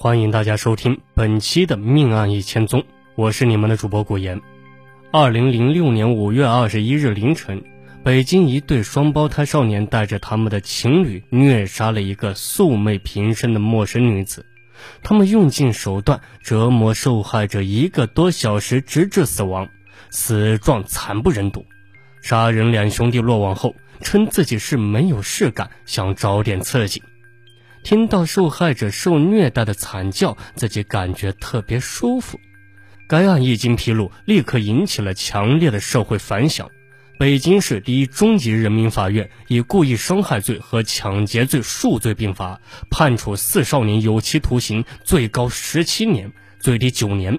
欢迎大家收听本期的《命案一千宗》，我是你们的主播古言。二零零六年五月二十一日凌晨，北京一对双胞胎少年带着他们的情侣虐杀了一个素昧平生的陌生女子，他们用尽手段折磨受害者一个多小时，直至死亡，死状惨不忍睹。杀人两兄弟落网后，称自己是没有事干，想找点刺激。听到受害者受虐待的惨叫，自己感觉特别舒服。该案一经披露，立刻引起了强烈的社会反响。北京市第一中级人民法院以故意伤害罪和抢劫罪数罪并罚，判处四少年有期徒刑，最高十七年，最低九年。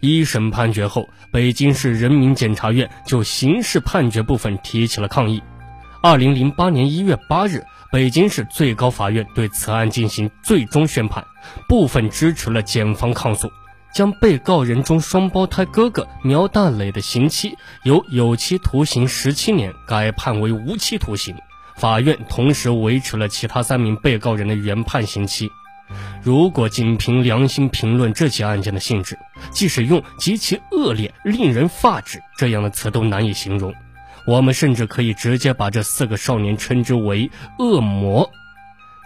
一审判决后，北京市人民检察院就刑事判决部分提起了抗议。二零零八年一月八日。北京市最高法院对此案进行最终宣判，部分支持了检方抗诉，将被告人中双胞胎哥哥苗大磊的刑期由有期徒刑十七年改判为无期徒刑。法院同时维持了其他三名被告人的原判刑期。如果仅凭良心评论这起案件的性质，即使用极其恶劣、令人发指这样的词都难以形容。我们甚至可以直接把这四个少年称之为恶魔。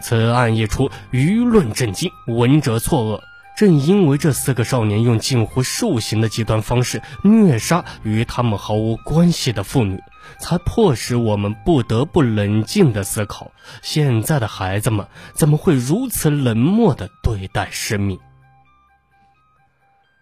此案一出，舆论震惊，闻者错愕。正因为这四个少年用近乎兽刑的极端方式虐杀与他们毫无关系的妇女，才迫使我们不得不冷静地思考：现在的孩子们怎么会如此冷漠地对待生命？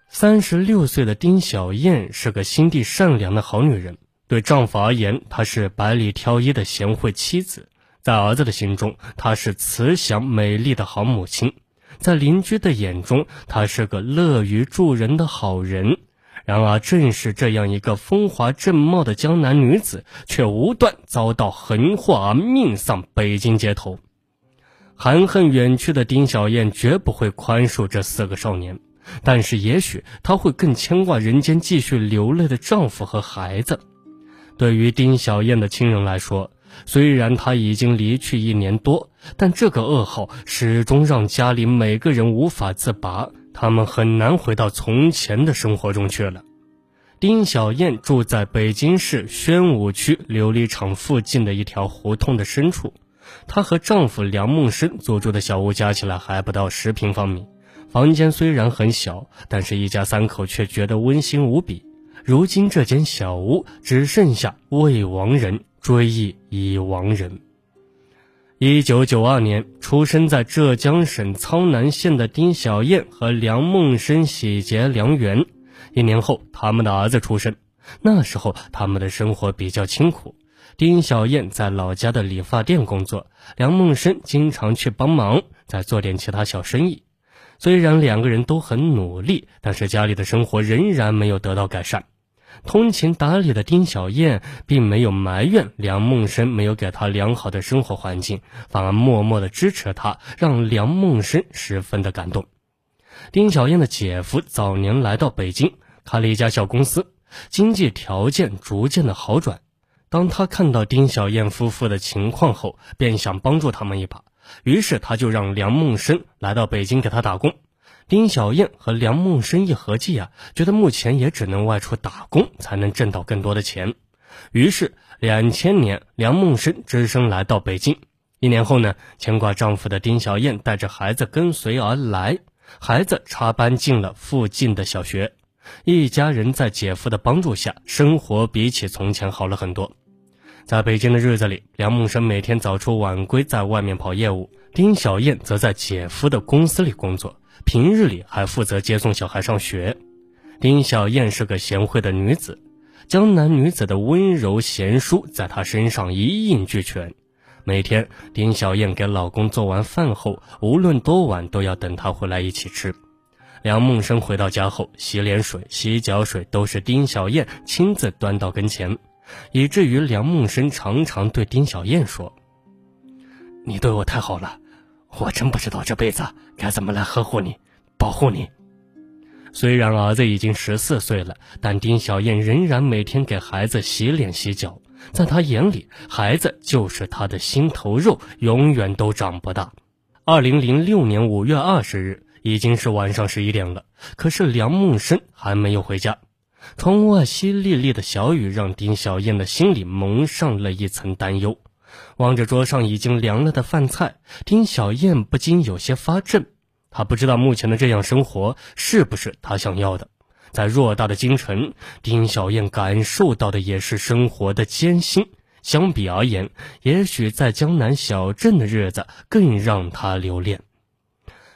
三十六岁的丁小燕是个心地善良的好女人。对丈夫而言，她是百里挑一的贤惠妻子；在儿子的心中，她是慈祥美丽的好母亲；在邻居的眼中，她是个乐于助人的好人。然而，正是这样一个风华正茂的江南女子，却无端遭到横祸而命丧北京街头。含恨远去的丁小燕绝不会宽恕这四个少年，但是也许她会更牵挂人间继续流泪的丈夫和孩子。对于丁小燕的亲人来说，虽然她已经离去一年多，但这个噩耗始终让家里每个人无法自拔，他们很难回到从前的生活中去了。丁小燕住在北京市宣武区琉璃厂附近的一条胡同的深处，她和丈夫梁梦生租住的小屋加起来还不到十平方米，房间虽然很小，但是一家三口却觉得温馨无比。如今这间小屋只剩下未亡人追忆已亡人。一九九二年出生在浙江省苍南县的丁小燕和梁梦生喜结良缘，一年后他们的儿子出生。那时候他们的生活比较清苦，丁小燕在老家的理发店工作，梁梦生经常去帮忙，再做点其他小生意。虽然两个人都很努力，但是家里的生活仍然没有得到改善。通情达理的丁小燕并没有埋怨梁梦生没有给她良好的生活环境，反而默默的支持她，让梁梦生十分的感动。丁小燕的姐夫早年来到北京，开了一家小公司，经济条件逐渐的好转。当他看到丁小燕夫妇的情况后，便想帮助他们一把，于是他就让梁梦生来到北京给他打工。丁小燕和梁梦生一合计啊，觉得目前也只能外出打工才能挣到更多的钱。于是，两千年，梁梦生只身来到北京。一年后呢，牵挂丈夫的丁小燕带着孩子跟随而来，孩子插班进了附近的小学。一家人在姐夫的帮助下，生活比起从前好了很多。在北京的日子里，梁梦生每天早出晚归，在外面跑业务；丁小燕则在姐夫的公司里工作。平日里还负责接送小孩上学。丁小燕是个贤惠的女子，江南女子的温柔贤淑在她身上一应俱全。每天，丁小燕给老公做完饭后，无论多晚都要等他回来一起吃。梁梦生回到家后，洗脸水、洗脚水都是丁小燕亲自端到跟前，以至于梁梦生常常对丁小燕说：“你对我太好了。”我真不知道这辈子该怎么来呵护你、保护你。虽然儿子已经十四岁了，但丁小燕仍然每天给孩子洗脸洗脚。在她眼里，孩子就是她的心头肉，永远都长不大。二零零六年五月二十日，已经是晚上十一点了，可是梁梦生还没有回家。窗外淅沥沥的小雨让丁小燕的心里蒙上了一层担忧。望着桌上已经凉了的饭菜，丁小燕不禁有些发怔。她不知道目前的这样生活是不是她想要的。在偌大的京城，丁小燕感受到的也是生活的艰辛。相比而言，也许在江南小镇的日子更让她留恋。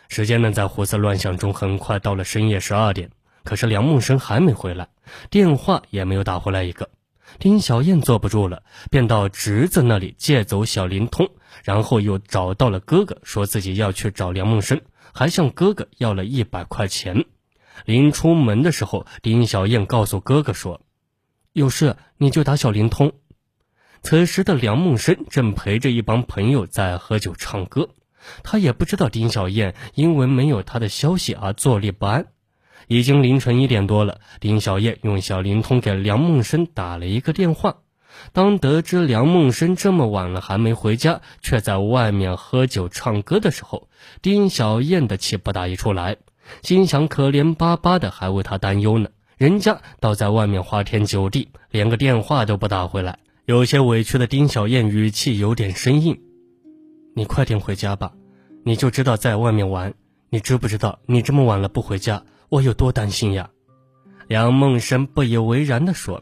时间呢，在胡思乱想中，很快到了深夜十二点。可是梁梦生还没回来，电话也没有打回来一个。丁小燕坐不住了，便到侄子那里借走小灵通，然后又找到了哥哥，说自己要去找梁梦生，还向哥哥要了一百块钱。临出门的时候，丁小燕告诉哥哥说：“有事你就打小灵通。”此时的梁梦生正陪着一帮朋友在喝酒唱歌，他也不知道丁小燕因为没有他的消息而坐立不安。已经凌晨一点多了，丁小燕用小灵通给梁梦生打了一个电话。当得知梁梦生这么晚了还没回家，却在外面喝酒唱歌的时候，丁小燕的气不打一处来。心想：可怜巴巴的，还为他担忧呢。人家倒在外面花天酒地，连个电话都不打回来。有些委屈的丁小燕语气有点生硬：“你快点回家吧，你就知道在外面玩。你知不知道，你这么晚了不回家，我有多担心呀？”梁梦生不以为然地说：“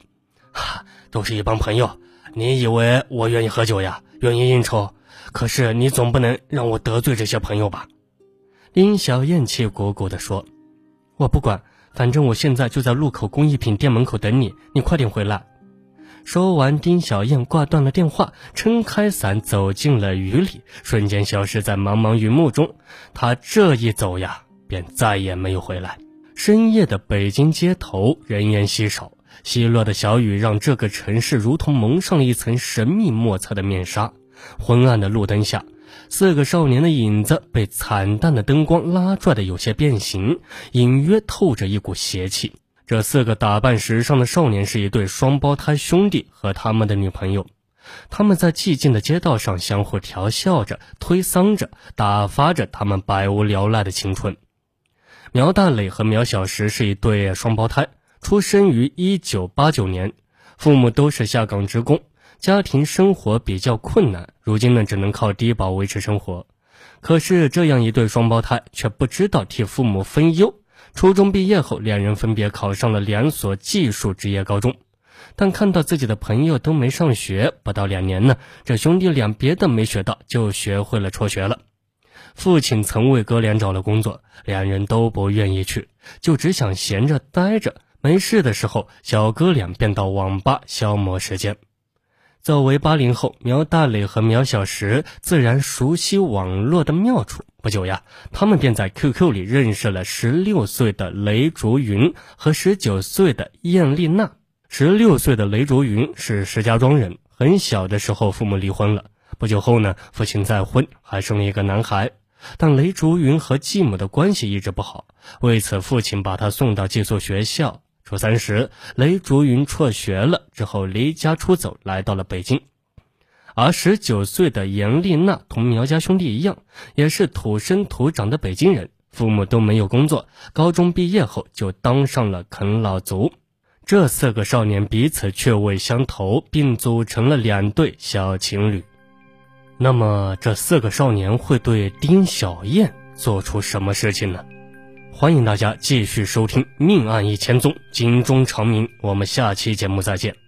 哈，都是一帮朋友，你以为我愿意喝酒呀，愿意应酬？可是你总不能让我得罪这些朋友吧？”丁小燕气鼓鼓地说：“我不管，反正我现在就在路口工艺品店门口等你，你快点回来。”说完，丁小燕挂断了电话，撑开伞走进了雨里，瞬间消失在茫茫雨幕中。她这一走呀，便再也没有回来。深夜的北京街头，人烟稀少，稀落的小雨让这个城市如同蒙上了一层神秘莫测的面纱。昏暗的路灯下。四个少年的影子被惨淡的灯光拉拽的有些变形，隐约透着一股邪气。这四个打扮时尚的少年是一对双胞胎兄弟和他们的女朋友，他们在寂静的街道上相互调笑着、推搡着，打发着他们百无聊赖的青春。苗大磊和苗小石是一对双胞胎，出生于一九八九年，父母都是下岗职工。家庭生活比较困难，如今呢只能靠低保维持生活。可是这样一对双胞胎却不知道替父母分忧。初中毕业后，两人分别考上了两所技术职业高中，但看到自己的朋友都没上学，不到两年呢，这兄弟俩别的没学到，就学会了辍学了。父亲曾为哥俩找了工作，两人都不愿意去，就只想闲着待着。没事的时候，小哥俩便到网吧消磨时间。作为八零后，苗大磊和苗小石自然熟悉网络的妙处。不久呀，他们便在 QQ 里认识了十六岁的雷竹云和十九岁的燕丽娜。十六岁的雷竹云是石家庄人，很小的时候父母离婚了。不久后呢，父亲再婚，还生了一个男孩。但雷竹云和继母的关系一直不好，为此父亲把他送到寄宿学校。初三时，雷竹云辍学了，之后离家出走，来到了北京。而十九岁的严丽娜同苗家兄弟一样，也是土生土长的北京人，父母都没有工作，高中毕业后就当上了啃老族。这四个少年彼此趣味相投，并组成了两对小情侣。那么，这四个少年会对丁小燕做出什么事情呢？欢迎大家继续收听《命案一千宗》，警钟长鸣。我们下期节目再见。